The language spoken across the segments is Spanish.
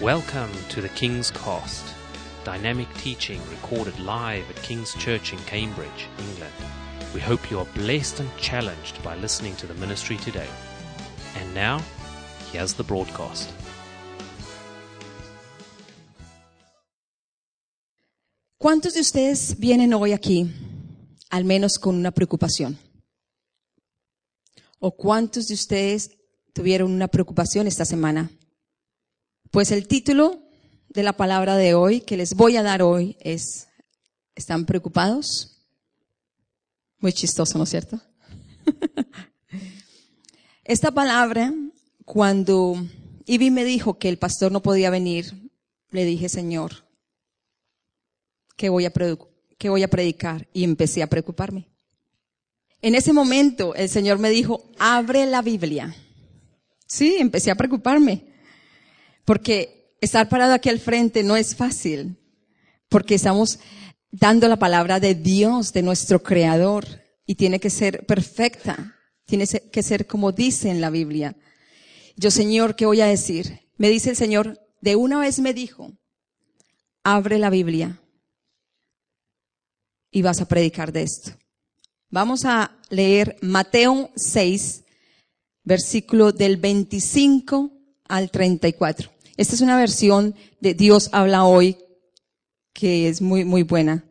Welcome to the King's Cost, dynamic teaching recorded live at King's Church in Cambridge, England. We hope you are blessed and challenged by listening to the ministry today. And now, here's the broadcast. ¿Cuántos de ustedes vienen hoy aquí, al menos con una preocupación? ¿O cuántos de ustedes tuvieron una preocupación esta semana? Pues el título de la palabra de hoy que les voy a dar hoy es, ¿están preocupados? Muy chistoso, ¿no es cierto? Esta palabra, cuando Ivy me dijo que el pastor no podía venir, le dije, Señor, ¿qué voy a, voy a predicar? Y empecé a preocuparme. En ese momento el Señor me dijo, abre la Biblia. Sí, empecé a preocuparme. Porque estar parado aquí al frente no es fácil. Porque estamos dando la palabra de Dios, de nuestro Creador. Y tiene que ser perfecta. Tiene que ser como dice en la Biblia. Yo, Señor, ¿qué voy a decir? Me dice el Señor, de una vez me dijo, abre la Biblia y vas a predicar de esto. Vamos a leer Mateo 6, versículo del 25 al 34. Esta es una versión de Dios habla hoy que es muy, muy buena.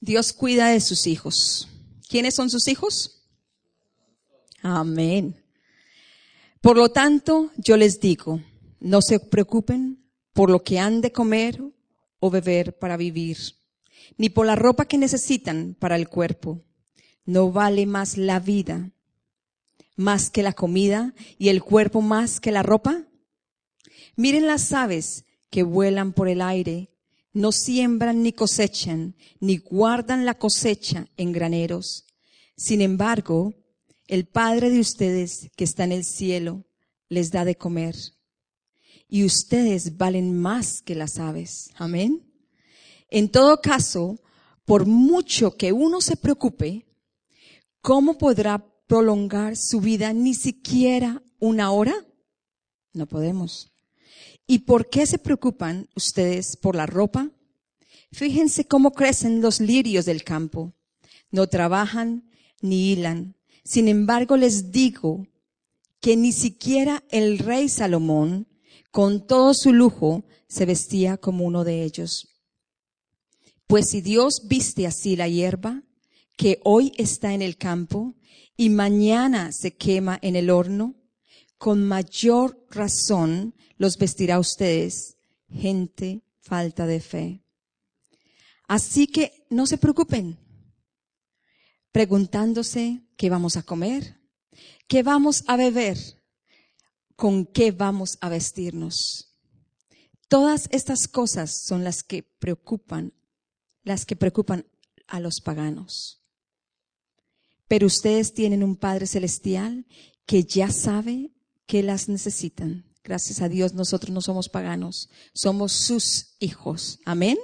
Dios cuida de sus hijos. ¿Quiénes son sus hijos? Amén. Por lo tanto, yo les digo, no se preocupen por lo que han de comer o beber para vivir, ni por la ropa que necesitan para el cuerpo. No vale más la vida, más que la comida, y el cuerpo más que la ropa. Miren las aves que vuelan por el aire, no siembran ni cosechan, ni guardan la cosecha en graneros. Sin embargo, el Padre de ustedes que está en el cielo les da de comer. Y ustedes valen más que las aves. Amén. En todo caso, por mucho que uno se preocupe, ¿cómo podrá prolongar su vida ni siquiera una hora? No podemos. ¿Y por qué se preocupan ustedes por la ropa? Fíjense cómo crecen los lirios del campo. No trabajan ni hilan. Sin embargo, les digo que ni siquiera el rey Salomón, con todo su lujo, se vestía como uno de ellos. Pues si Dios viste así la hierba, que hoy está en el campo y mañana se quema en el horno, con mayor razón los vestirá a ustedes, gente falta de fe. Así que no se preocupen, preguntándose qué vamos a comer, qué vamos a beber, con qué vamos a vestirnos. Todas estas cosas son las que preocupan, las que preocupan a los paganos. Pero ustedes tienen un Padre Celestial que ya sabe que las necesitan. Gracias a Dios nosotros no somos paganos, somos sus hijos. Amén.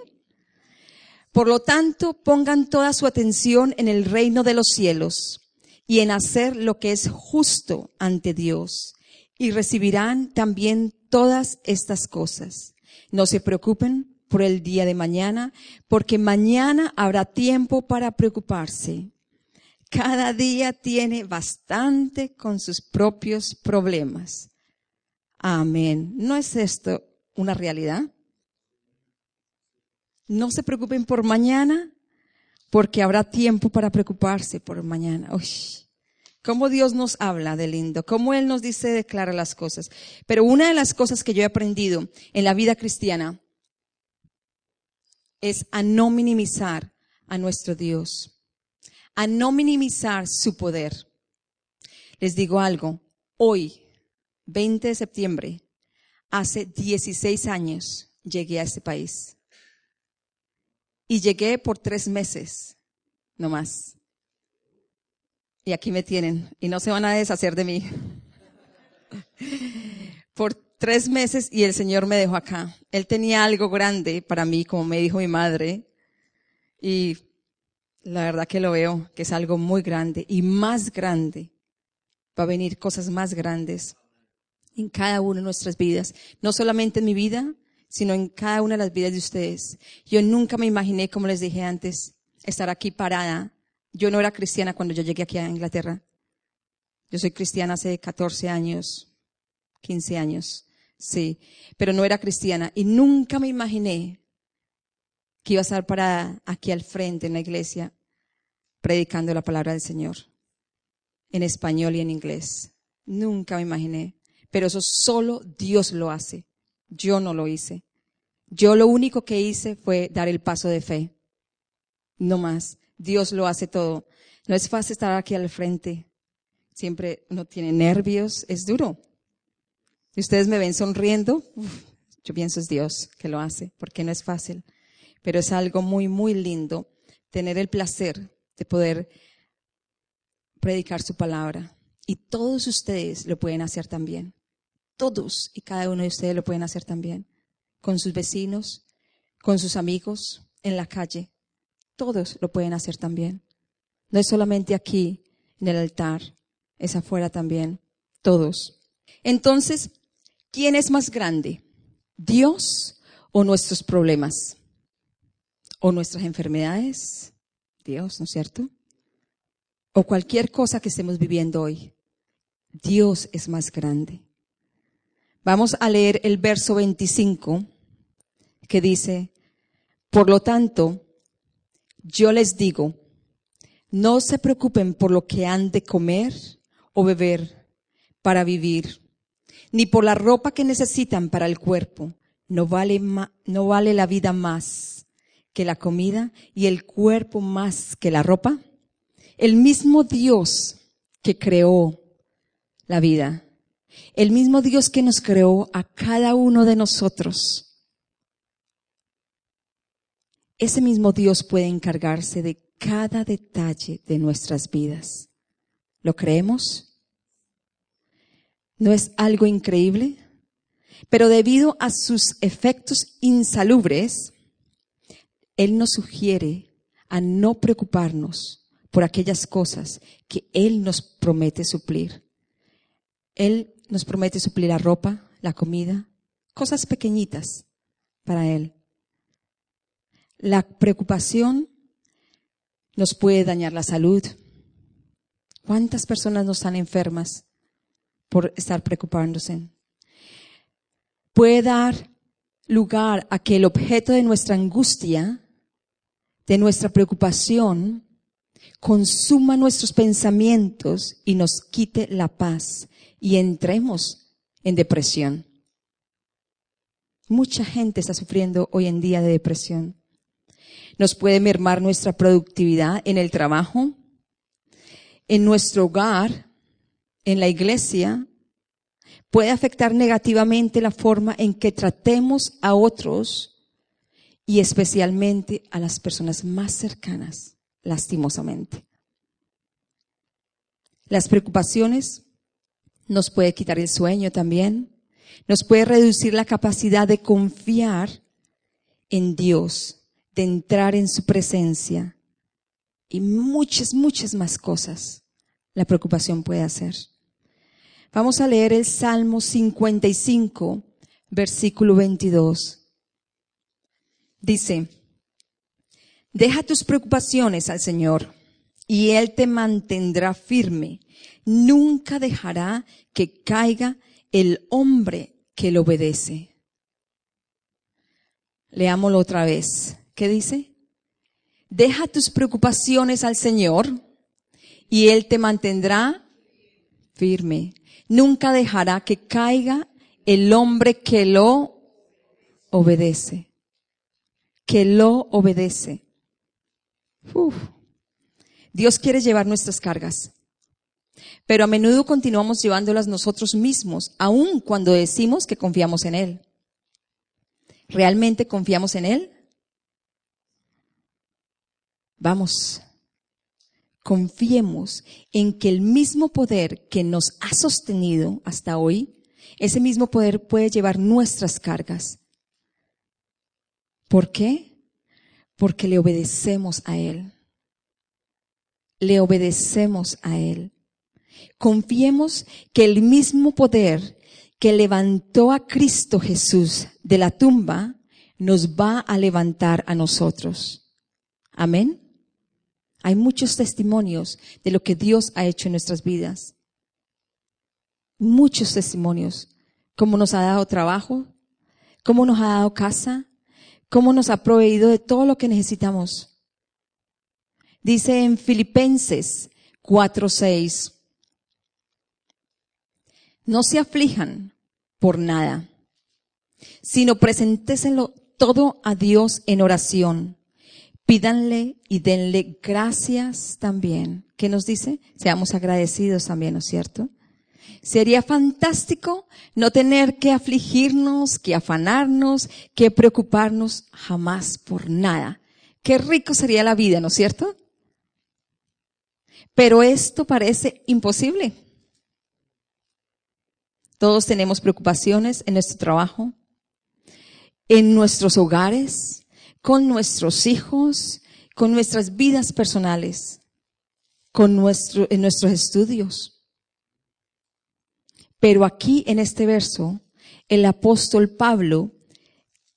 Por lo tanto, pongan toda su atención en el reino de los cielos y en hacer lo que es justo ante Dios y recibirán también todas estas cosas. No se preocupen por el día de mañana, porque mañana habrá tiempo para preocuparse. Cada día tiene bastante con sus propios problemas. Amén. ¿No es esto una realidad? No se preocupen por mañana, porque habrá tiempo para preocuparse por mañana. Uy, cómo Dios nos habla de lindo, cómo Él nos dice, declara las cosas. Pero una de las cosas que yo he aprendido en la vida cristiana es a no minimizar a nuestro Dios, a no minimizar su poder. Les digo algo, hoy, 20 de septiembre, hace 16 años llegué a este país. Y llegué por tres meses, no más. Y aquí me tienen, y no se van a deshacer de mí. por tres meses y el Señor me dejó acá. Él tenía algo grande para mí, como me dijo mi madre, y la verdad que lo veo, que es algo muy grande y más grande. Va a venir cosas más grandes. en cada una de nuestras vidas, no solamente en mi vida, sino en cada una de las vidas de ustedes. Yo nunca me imaginé, como les dije antes, estar aquí parada. Yo no era cristiana cuando yo llegué aquí a Inglaterra. Yo soy cristiana hace 14 años, 15 años, sí, pero no era cristiana y nunca me imaginé que iba a estar parada aquí al frente en la iglesia predicando la palabra del Señor en español y en inglés. Nunca me imaginé, pero eso solo Dios lo hace. Yo no lo hice. Yo lo único que hice fue dar el paso de fe. No más. Dios lo hace todo. No es fácil estar aquí al frente. Siempre uno tiene nervios. Es duro. Y ustedes me ven sonriendo. yo pienso es Dios que lo hace, porque no es fácil. Pero es algo muy, muy lindo tener el placer de poder predicar su palabra. Y todos ustedes lo pueden hacer también. Todos y cada uno de ustedes lo pueden hacer también. Con sus vecinos, con sus amigos, en la calle. Todos lo pueden hacer también. No es solamente aquí, en el altar, es afuera también. Todos. Entonces, ¿quién es más grande? ¿Dios o nuestros problemas? ¿O nuestras enfermedades? Dios, ¿no es cierto? O cualquier cosa que estemos viviendo hoy. Dios es más grande. Vamos a leer el verso 25 que dice, por lo tanto, yo les digo, no se preocupen por lo que han de comer o beber para vivir, ni por la ropa que necesitan para el cuerpo. No vale, no vale la vida más que la comida y el cuerpo más que la ropa. El mismo Dios que creó la vida el mismo Dios que nos creó a cada uno de nosotros, ese mismo Dios puede encargarse de cada detalle de nuestras vidas. ¿Lo creemos? ¿No es algo increíble? Pero debido a sus efectos insalubres, Él nos sugiere a no preocuparnos por aquellas cosas que Él nos promete suplir. Él nos promete suplir la ropa, la comida, cosas pequeñitas para Él. La preocupación nos puede dañar la salud. ¿Cuántas personas no están enfermas por estar preocupándose? Puede dar lugar a que el objeto de nuestra angustia, de nuestra preocupación, consuma nuestros pensamientos y nos quite la paz y entremos en depresión. Mucha gente está sufriendo hoy en día de depresión. Nos puede mermar nuestra productividad en el trabajo, en nuestro hogar, en la iglesia. Puede afectar negativamente la forma en que tratemos a otros y especialmente a las personas más cercanas, lastimosamente. Las preocupaciones nos puede quitar el sueño también, nos puede reducir la capacidad de confiar en Dios, de entrar en su presencia y muchas, muchas más cosas la preocupación puede hacer. Vamos a leer el Salmo 55, versículo 22. Dice, deja tus preocupaciones al Señor y Él te mantendrá firme nunca dejará que caiga el hombre que le obedece. Leámoslo otra vez. ¿Qué dice? Deja tus preocupaciones al Señor y Él te mantendrá firme. Nunca dejará que caiga el hombre que lo obedece. Que lo obedece. Dios quiere llevar nuestras cargas. Pero a menudo continuamos llevándolas nosotros mismos, aun cuando decimos que confiamos en Él. ¿Realmente confiamos en Él? Vamos, confiemos en que el mismo poder que nos ha sostenido hasta hoy, ese mismo poder puede llevar nuestras cargas. ¿Por qué? Porque le obedecemos a Él. Le obedecemos a Él. Confiemos que el mismo poder que levantó a Cristo Jesús de la tumba, nos va a levantar a nosotros. Amén. Hay muchos testimonios de lo que Dios ha hecho en nuestras vidas. Muchos testimonios. Cómo nos ha dado trabajo, cómo nos ha dado casa, cómo nos ha proveído de todo lo que necesitamos. Dice en Filipenses 4:6, no se aflijan por nada, sino presentésenlo todo a Dios en oración. Pídanle y denle gracias también. ¿Qué nos dice? Seamos agradecidos también, ¿no es cierto? Sería fantástico no tener que afligirnos, que afanarnos, que preocuparnos jamás por nada. Qué rico sería la vida, ¿no es cierto? Pero esto parece imposible. Todos tenemos preocupaciones en nuestro trabajo, en nuestros hogares, con nuestros hijos, con nuestras vidas personales, con nuestro, en nuestros estudios. Pero aquí en este verso, el apóstol Pablo,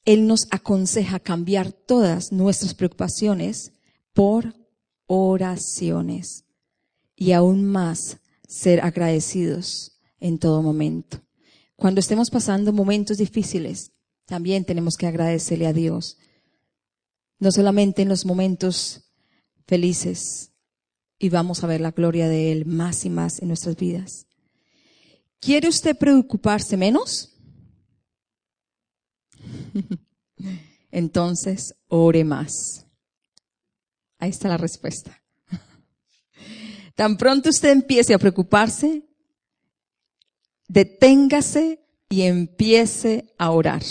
él nos aconseja cambiar todas nuestras preocupaciones por oraciones y aún más ser agradecidos en todo momento. Cuando estemos pasando momentos difíciles, también tenemos que agradecerle a Dios. No solamente en los momentos felices, y vamos a ver la gloria de Él más y más en nuestras vidas. ¿Quiere usted preocuparse menos? Entonces, ore más. Ahí está la respuesta. Tan pronto usted empiece a preocuparse, deténgase y empiece a orar.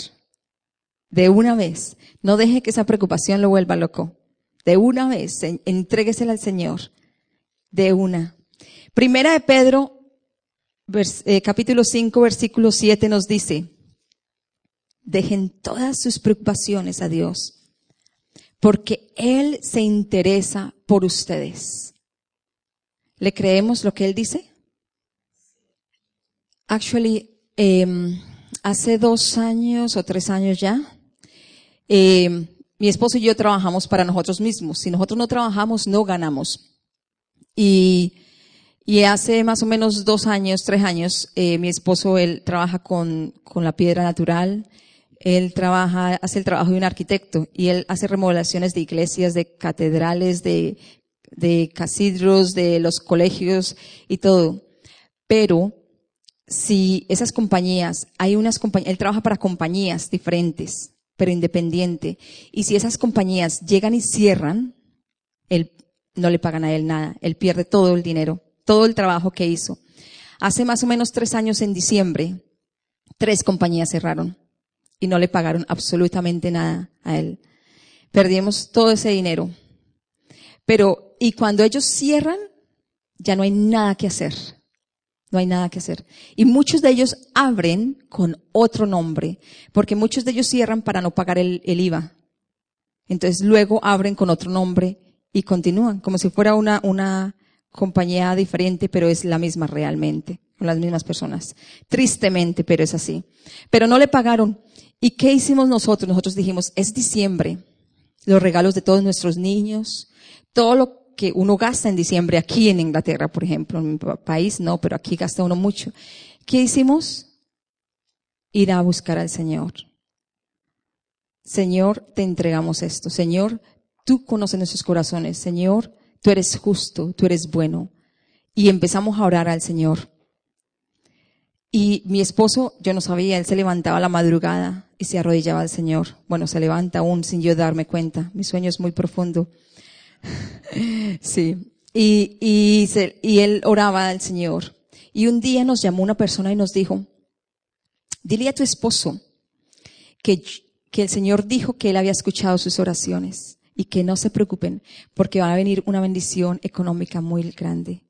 De una vez. No deje que esa preocupación lo vuelva loco. De una vez, entréguesela al Señor. De una. Primera de Pedro, eh, capítulo 5, versículo 7 nos dice, dejen todas sus preocupaciones a Dios, porque Él se interesa por ustedes. ¿Le creemos lo que él dice? Actually, em, hace dos años o tres años ya, em, mi esposo y yo trabajamos para nosotros mismos. Si nosotros no trabajamos, no ganamos. Y, y hace más o menos dos años, tres años, eh, mi esposo, él trabaja con, con la piedra natural. Él trabaja, hace el trabajo de un arquitecto y él hace remodelaciones de iglesias, de catedrales, de de casidros, de los colegios y todo. Pero si esas compañías, hay unas compañías, él trabaja para compañías diferentes, pero independiente. Y si esas compañías llegan y cierran, él no le pagan a él nada. Él pierde todo el dinero, todo el trabajo que hizo. Hace más o menos tres años en diciembre, tres compañías cerraron y no le pagaron absolutamente nada a él. Perdimos todo ese dinero. Pero y cuando ellos cierran, ya no hay nada que hacer. No hay nada que hacer. Y muchos de ellos abren con otro nombre, porque muchos de ellos cierran para no pagar el, IVA. Entonces luego abren con otro nombre y continúan, como si fuera una, una compañía diferente, pero es la misma realmente, con las mismas personas. Tristemente, pero es así. Pero no le pagaron. ¿Y qué hicimos nosotros? Nosotros dijimos, es diciembre, los regalos de todos nuestros niños, todo lo que uno gasta en diciembre aquí en Inglaterra, por ejemplo, en mi país no, pero aquí gasta uno mucho. ¿Qué hicimos? Ir a buscar al Señor. Señor, te entregamos esto. Señor, tú conoces nuestros corazones. Señor, tú eres justo, tú eres bueno. Y empezamos a orar al Señor. Y mi esposo, yo no sabía, él se levantaba a la madrugada y se arrodillaba al Señor. Bueno, se levanta aún sin yo darme cuenta. Mi sueño es muy profundo. Sí. Y, y, él oraba al Señor. Y un día nos llamó una persona y nos dijo, dile a tu esposo que, que el Señor dijo que él había escuchado sus oraciones y que no se preocupen porque va a venir una bendición económica muy grande.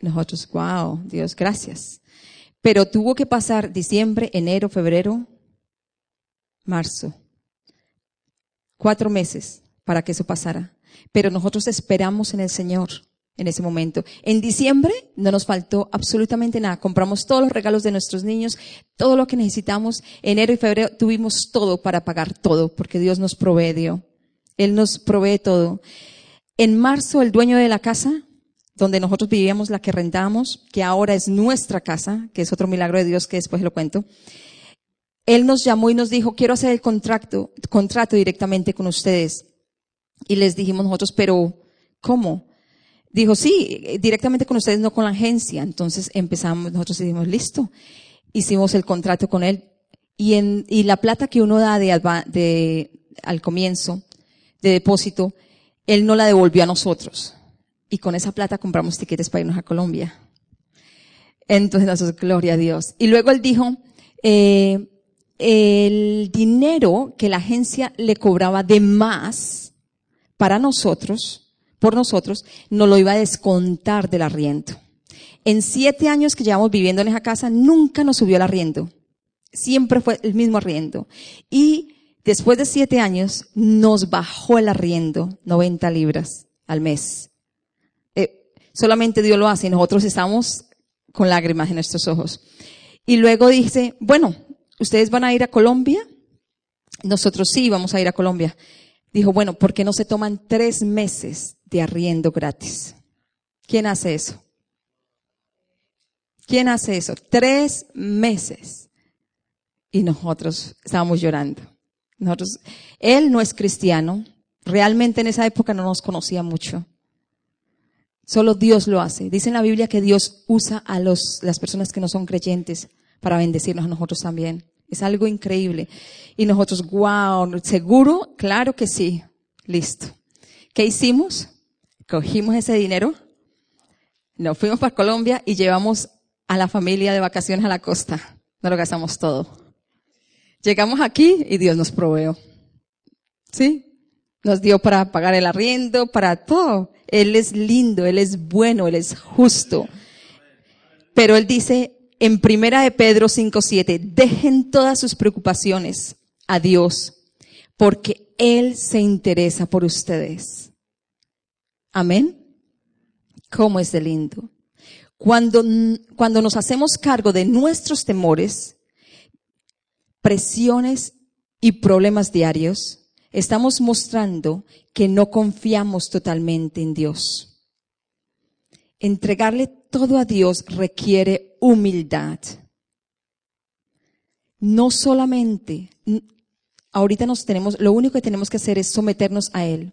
Nosotros, wow, Dios, gracias. Pero tuvo que pasar diciembre, enero, febrero, marzo. Cuatro meses para que eso pasara pero nosotros esperamos en el Señor. en ese momento. En diciembre no nos faltó absolutamente nada. Compramos todos los regalos de nuestros niños, todo lo que necesitamos. Enero y febrero tuvimos todo para pagar todo, porque Dios nos provee, Él nos provee todo. En marzo, el dueño de la casa, donde nosotros vivíamos, la que rentábamos, que ahora es nuestra casa, que es otro milagro de Dios que después lo cuento, él nos llamó y nos dijo, quiero hacer el contrato, directamente con ustedes. Y les dijimos nosotros, pero ¿cómo? Dijo, sí, directamente con ustedes, no con la agencia. Entonces empezamos, nosotros dijimos, listo. Hicimos el contrato con él. Y, la plata que uno da al comienzo, de depósito, él no la devolvió a nosotros. Y con esa plata compramos tiquetes para irnos a Colombia. Entonces, nosotros, gloria a Dios. Y luego él dijo, eh, el dinero que la agencia le cobraba de más para nosotros, por nosotros, no lo iba a descontar del arriendo. En siete años que llevamos viviendo en esa casa, nunca nos subió el arriendo. Siempre fue el mismo arriendo. Y después de siete años, nos bajó el arriendo 90 libras al mes. Eh, solamente Dios lo hace y nosotros estamos con lágrimas en nuestros ojos. Y luego dice, bueno, ¿ustedes van a ir a Colombia? Nosotros sí vamos a ir a Colombia. Dijo, bueno, ¿por qué no se toman tres meses de arriendo gratis. ¿Quién hace eso? ¿Quién hace eso? Tres meses. Y nosotros estábamos llorando. Nosotros, él no es cristiano. Realmente en esa época no nos conocía mucho. Solo Dios lo hace. Dice en la Biblia que Dios usa a los, las personas que no son creyentes para bendecirnos a nosotros también. Es algo increíble. Y nosotros, wow, ¿seguro? Claro que sí. Listo. ¿Qué hicimos? Cogimos ese dinero, nos fuimos para Colombia y llevamos a la familia de vacaciones a la costa. No lo gastamos todo. Llegamos aquí y Dios nos proveó. ¿Sí? Nos dio para pagar el arriendo, para todo. Él es lindo, Él es bueno, Él es justo. Pero Él dice en primera de Pedro 5.7, dejen todas sus preocupaciones a Dios, porque Él se interesa por ustedes. Amén. ¿Cómo es de lindo? Cuando, cuando nos hacemos cargo de nuestros temores, presiones y problemas diarios, estamos mostrando que no confiamos totalmente en Dios. Entregarle todo a Dios requiere humildad. No solamente, ahorita nos tenemos, lo único que tenemos que hacer es someternos a Él.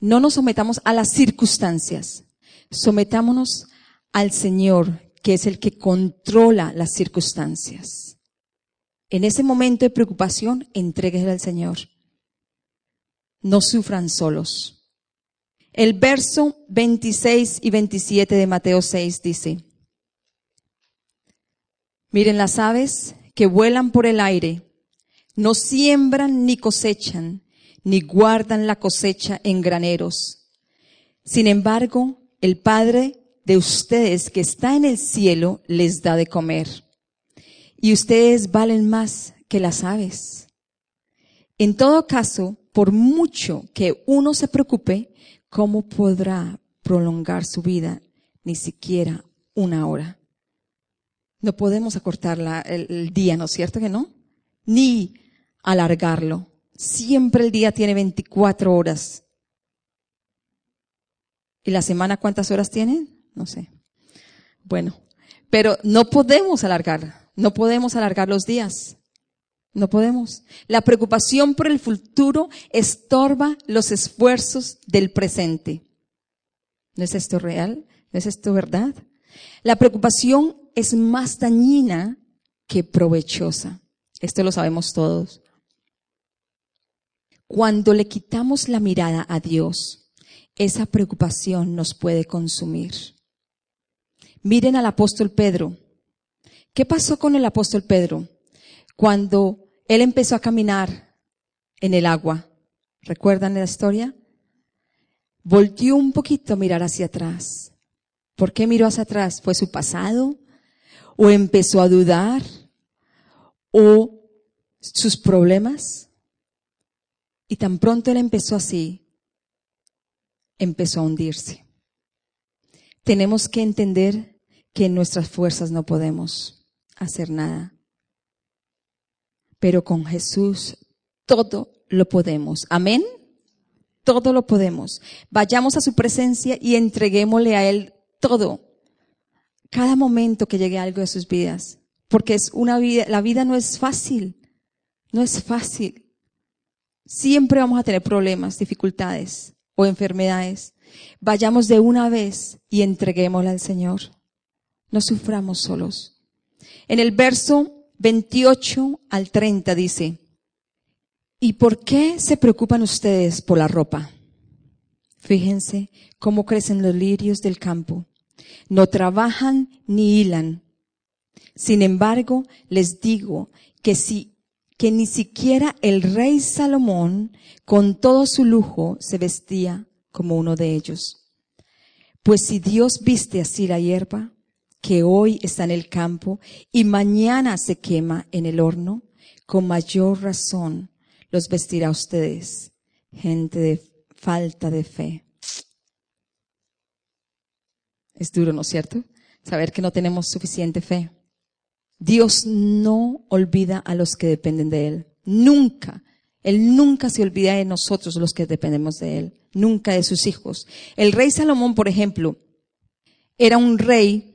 No nos sometamos a las circunstancias, sometámonos al Señor, que es el que controla las circunstancias. En ese momento de preocupación, entréguese al Señor. No sufran solos. El verso 26 y 27 de Mateo 6 dice, miren las aves que vuelan por el aire, no siembran ni cosechan, ni guardan la cosecha en graneros. Sin embargo, el Padre de ustedes que está en el cielo les da de comer. Y ustedes valen más que las aves. En todo caso, por mucho que uno se preocupe, ¿cómo podrá prolongar su vida ni siquiera una hora? No podemos acortar el, día, ¿no es cierto que no? Ni alargarlo. Siempre el día tiene 24 horas. ¿Y la semana cuántas horas tiene? No sé. Bueno, pero no podemos alargar, no podemos alargar los días. No podemos. La preocupación por el futuro estorba los esfuerzos del presente. ¿No es esto real? ¿No es esto verdad? La preocupación es más dañina que provechosa. Esto lo sabemos todos. Cuando le quitamos la mirada a Dios, esa preocupación nos puede consumir. Miren al apóstol Pedro. ¿Qué pasó con el apóstol Pedro? Cuando él empezó a caminar en el agua. ¿Recuerdan la historia? Volteó un poquito a mirar hacia atrás. ¿Por qué miró hacia atrás? ¿Fue su pasado? ¿O empezó a dudar? ¿O sus problemas? Y tan pronto él empezó así, empezó a hundirse. tenemos que entender que en nuestras fuerzas no podemos hacer nada. Pero con Jesús todo lo podemos. Amén. Todo lo podemos. Vayamos a su presencia y entreguémosle a Él todo. Cada momento que llegue algo de sus vidas. Porque es una vida, la vida no es fácil. No es fácil. Siempre vamos a tener problemas, dificultades o enfermedades. Vayamos de una vez y entreguémosla al Señor. No suframos solos. En el verso 28 al 30 dice, ¿y por qué se preocupan ustedes por la ropa? Fíjense cómo crecen los lirios del campo. No trabajan ni hilan. Sin embargo, les digo que si que ni siquiera el rey Salomón, con todo su lujo, se vestía como uno de ellos. Pues si Dios viste así la hierba, que hoy está en el campo y mañana se quema en el horno, con mayor razón los vestirá a ustedes, gente de falta de fe. Es duro, ¿no es cierto? Saber que no tenemos suficiente fe. Dios no olvida a los que dependen de Él. Nunca. Él nunca se olvida de nosotros los que dependemos de Él. Nunca de sus hijos. El rey Salomón, por ejemplo, era un rey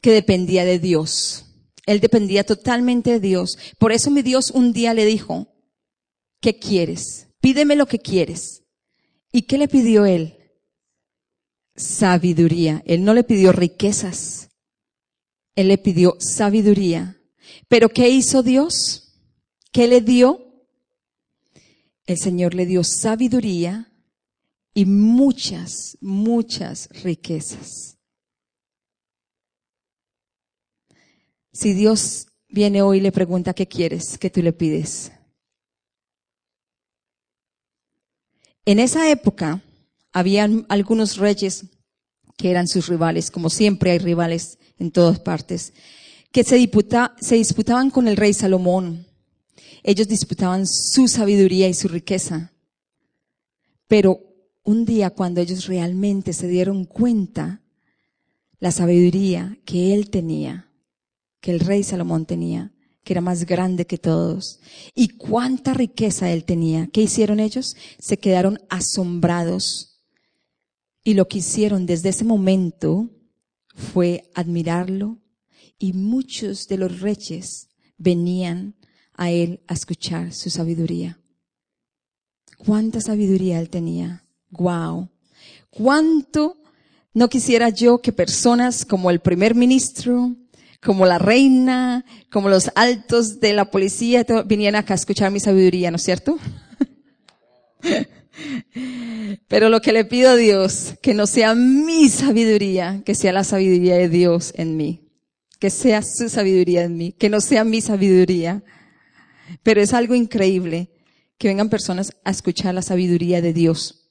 que dependía de Dios. Él dependía totalmente de Dios. Por eso mi Dios un día le dijo, ¿qué quieres? Pídeme lo que quieres. ¿Y qué le pidió él? Sabiduría. Él no le pidió riquezas. Él le pidió sabiduría. Pero ¿qué hizo Dios? ¿Qué le dio? El Señor le dio sabiduría y muchas, muchas riquezas. Si Dios viene hoy y le pregunta qué quieres, ¿qué tú le pides? En esa época habían algunos reyes que eran sus rivales, como siempre hay rivales en todas partes, que se, se disputaban con el rey Salomón. Ellos disputaban su sabiduría y su riqueza. Pero un día cuando ellos realmente se dieron cuenta la sabiduría que él tenía, que el rey Salomón tenía, que era más grande que todos, y cuánta riqueza él tenía, ¿qué hicieron ellos? Se quedaron asombrados. Y lo que hicieron desde ese momento fue admirarlo y muchos de los reyes venían a él a escuchar su sabiduría. ¿Cuánta sabiduría él tenía? ¡Wow! ¿Cuánto no quisiera yo que personas como el primer ministro, como la reina, como los altos de la policía vinieran acá a escuchar mi sabiduría, ¿no es cierto? Pero lo que le pido a Dios, que no sea mi sabiduría, que sea la sabiduría de Dios en mí. Que sea su sabiduría en mí, que no sea mi sabiduría. Pero es algo increíble que vengan personas a escuchar la sabiduría de Dios.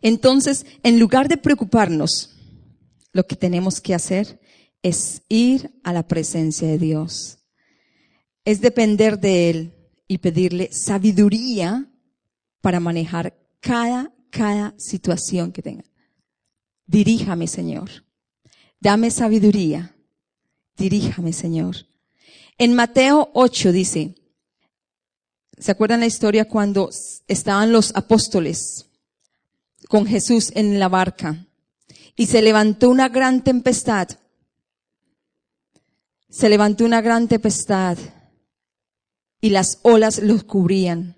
Entonces, en lugar de preocuparnos, lo que tenemos que hacer es ir a la presencia de Dios. Es depender de Él y pedirle sabiduría para manejar cada, cada situación que tenga. Diríjame, Señor. Dame sabiduría. Diríjame, Señor. En Mateo 8 dice, ¿se acuerdan la historia cuando estaban los apóstoles con Jesús en la barca y se levantó una gran tempestad? Se levantó una gran tempestad y las olas los cubrían.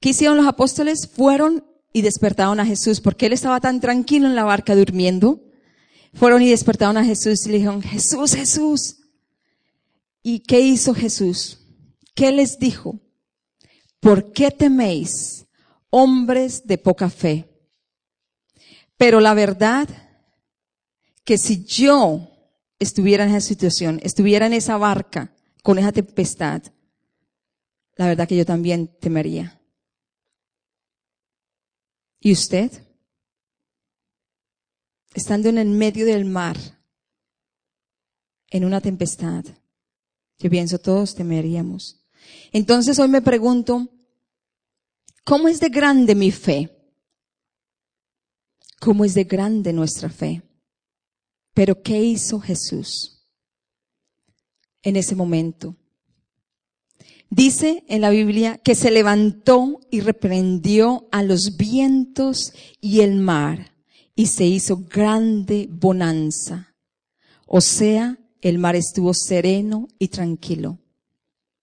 ¿Qué hicieron los apóstoles? Fueron y despertaron a Jesús, porque él estaba tan tranquilo en la barca durmiendo. Fueron y despertaron a Jesús y le dijeron, Jesús, Jesús. ¿Y qué hizo Jesús? ¿Qué les dijo? ¿Por qué teméis, hombres de poca fe? Pero la verdad, que si yo estuviera en esa situación, estuviera en esa barca con esa tempestad, la verdad que yo también temería. ¿Y usted? Estando en el medio del mar, en una tempestad, yo pienso todos temeríamos. Entonces hoy me pregunto, ¿cómo es de grande mi fe? cómo es de grande nuestra fe. Pero ¿qué hizo Jesús en ese momento? Dice en la Biblia que se levantó y reprendió a los vientos y el mar y se hizo grande bonanza. O sea, el mar estuvo sereno y tranquilo.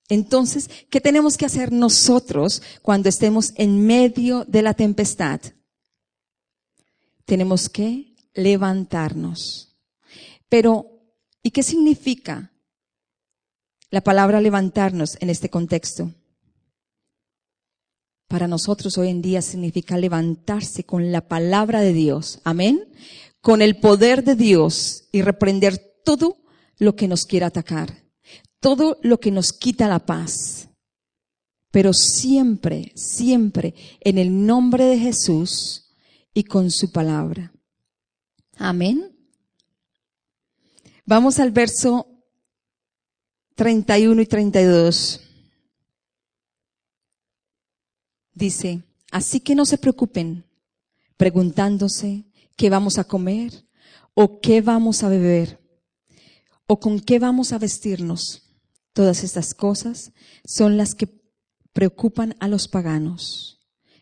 Entonces, ¿qué tenemos que hacer nosotros cuando estemos en medio de la tempestad? Tenemos que levantarnos. Pero, ¿y qué significa la palabra levantarnos en este contexto? Para nosotros hoy en día significa levantarse con la palabra de Dios. Amén. Con el poder de Dios y reprender todo lo que nos quiera atacar todo lo que nos quita la paz. Pero siempre, siempre en el nombre de Jesús y con su palabra. Amén. Vamos al verso 31 y 32. Dice, así que no se preocupen preguntándose qué vamos a comer o qué vamos a beber o con qué vamos a vestirnos. Todas estas cosas son las que preocupan a los paganos,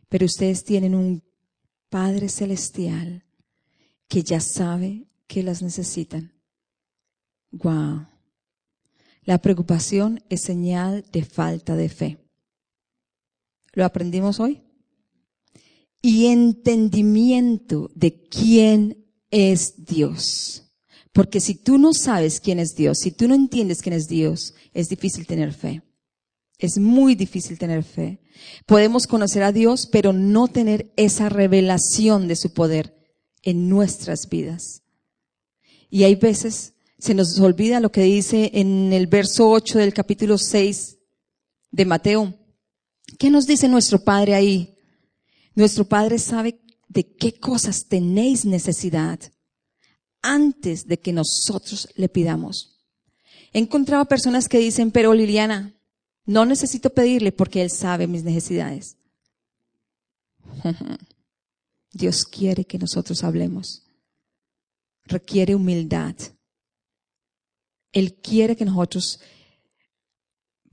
pero ustedes tienen un Padre Celestial que ya sabe que las necesitan. Wow. La preocupación es señal de falta de fe. ¿Lo aprendimos hoy? Y entendimiento de quién es Dios. Porque si tú no sabes quién es Dios, si tú no entiendes quién es Dios, es difícil tener fe. Es muy difícil tener fe. Podemos conocer a Dios, pero no tener esa revelación de su poder en nuestras vidas. Y hay veces se nos olvida lo que dice en el verso 8 del capítulo 6 de Mateo. ¿Qué nos dice nuestro Padre ahí? Nuestro Padre sabe de qué cosas tenéis necesidad antes de que nosotros le pidamos. He encontrado personas que dicen, pero Liliana, no necesito pedirle porque Él sabe mis necesidades. Dios quiere que nosotros hablemos. Requiere humildad. Él quiere que nosotros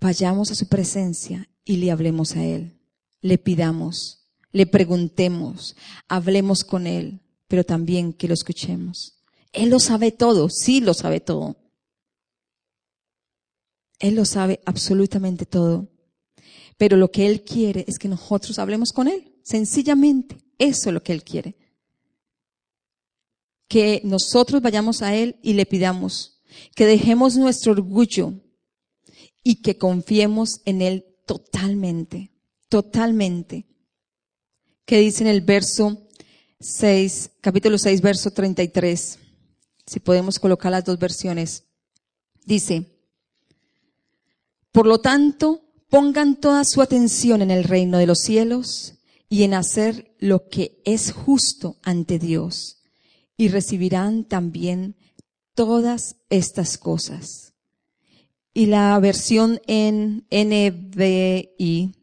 vayamos a su presencia y le hablemos a Él. Le pidamos, le preguntemos, hablemos con Él, pero también que lo escuchemos. Él lo sabe todo, sí lo sabe todo. Él lo sabe absolutamente todo. Pero lo que Él quiere es que nosotros hablemos con Él, sencillamente. Eso es lo que Él quiere. Que nosotros vayamos a Él y le pidamos, que dejemos nuestro orgullo y que confiemos en Él totalmente, totalmente. Que dice en el verso 6, capítulo 6, verso 33 si podemos colocar las dos versiones. Dice, por lo tanto, pongan toda su atención en el reino de los cielos y en hacer lo que es justo ante Dios y recibirán también todas estas cosas. Y la versión en NBI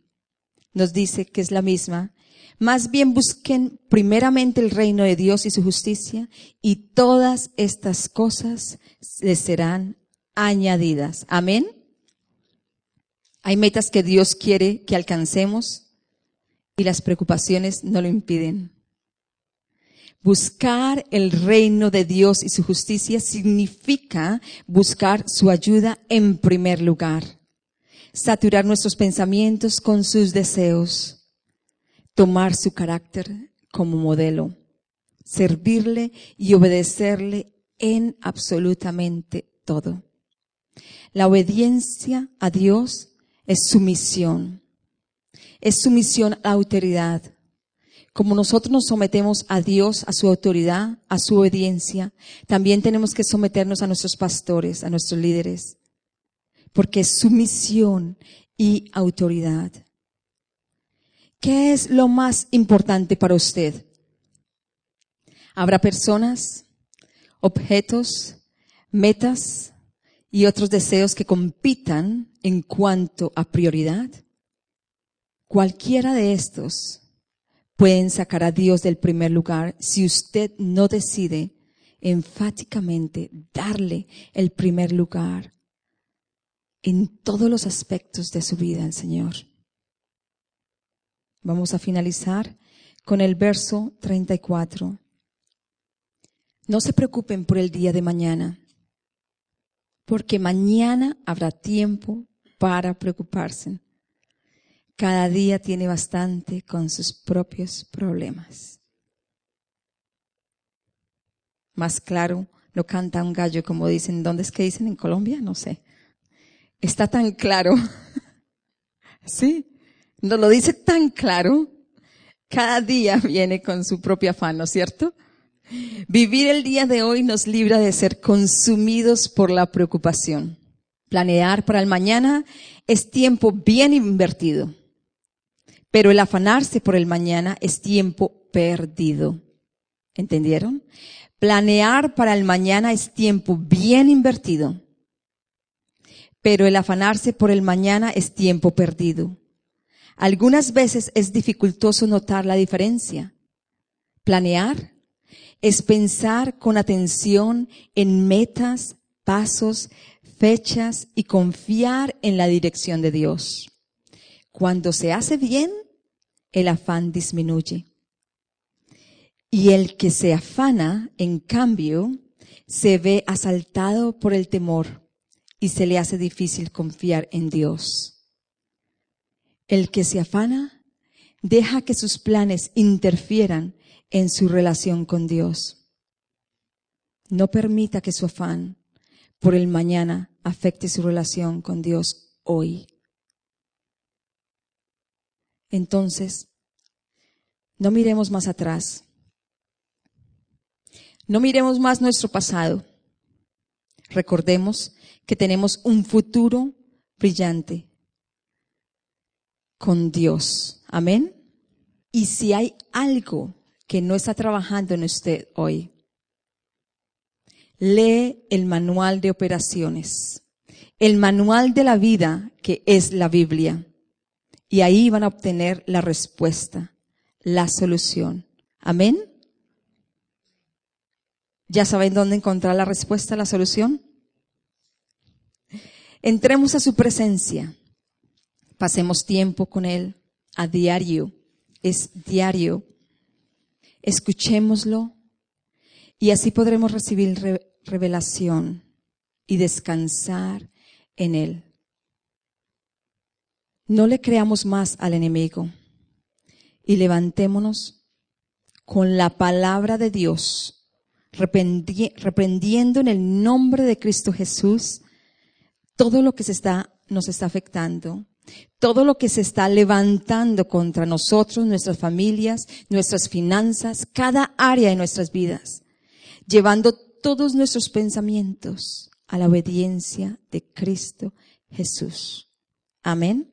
nos dice que es la misma, más bien busquen primeramente el reino de Dios y su justicia y todas estas cosas les serán añadidas. Amén. Hay metas que Dios quiere que alcancemos y las preocupaciones no lo impiden. Buscar el reino de Dios y su justicia significa buscar su ayuda en primer lugar. Saturar nuestros pensamientos con sus deseos tomar su carácter como modelo, servirle y obedecerle en absolutamente todo. La obediencia a Dios es sumisión, es sumisión a la autoridad. Como nosotros nos sometemos a Dios, a su autoridad, a su obediencia, también tenemos que someternos a nuestros pastores, a nuestros líderes, porque es sumisión y autoridad. ¿Qué es lo más importante para usted? Habrá personas, objetos, metas y otros deseos que compitan en cuanto a prioridad. Cualquiera de estos pueden sacar a Dios del primer lugar si usted no decide enfáticamente darle el primer lugar en todos los aspectos de su vida al Señor. Vamos a finalizar con el verso 34. No se preocupen por el día de mañana, porque mañana habrá tiempo para preocuparse. Cada día tiene bastante con sus propios problemas. Más claro, no canta un gallo como dicen, ¿dónde es que dicen en Colombia? No sé. Está tan claro. ¿Sí? Nos lo dice tan claro. Cada día viene con su propio afán, ¿no es cierto? Vivir el día de hoy nos libra de ser consumidos por la preocupación. Planear para el mañana es tiempo bien invertido, pero el afanarse por el mañana es tiempo perdido. ¿Entendieron? Planear para el mañana es tiempo bien invertido, pero el afanarse por el mañana es tiempo perdido. Algunas veces es dificultoso notar la diferencia. Planear es pensar con atención en metas, pasos, fechas y confiar en la dirección de Dios. Cuando se hace bien, el afán disminuye. Y el que se afana, en cambio, se ve asaltado por el temor y se le hace difícil confiar en Dios. El que se afana deja que sus planes interfieran en su relación con Dios. No permita que su afán por el mañana afecte su relación con Dios hoy. Entonces, no miremos más atrás. No miremos más nuestro pasado. Recordemos que tenemos un futuro brillante con Dios. Amén. Y si hay algo que no está trabajando en usted hoy, lee el manual de operaciones, el manual de la vida que es la Biblia. Y ahí van a obtener la respuesta, la solución. Amén. ¿Ya saben dónde encontrar la respuesta, la solución? Entremos a su presencia. Pasemos tiempo con Él a diario. Es diario escuchémoslo y así podremos recibir revelación y descansar en Él. No le creamos más al enemigo y levantémonos con la palabra de Dios, reprendiendo en el nombre de Cristo Jesús todo lo que se está, nos está afectando todo lo que se está levantando contra nosotros, nuestras familias, nuestras finanzas, cada área de nuestras vidas, llevando todos nuestros pensamientos a la obediencia de Cristo Jesús. Amén.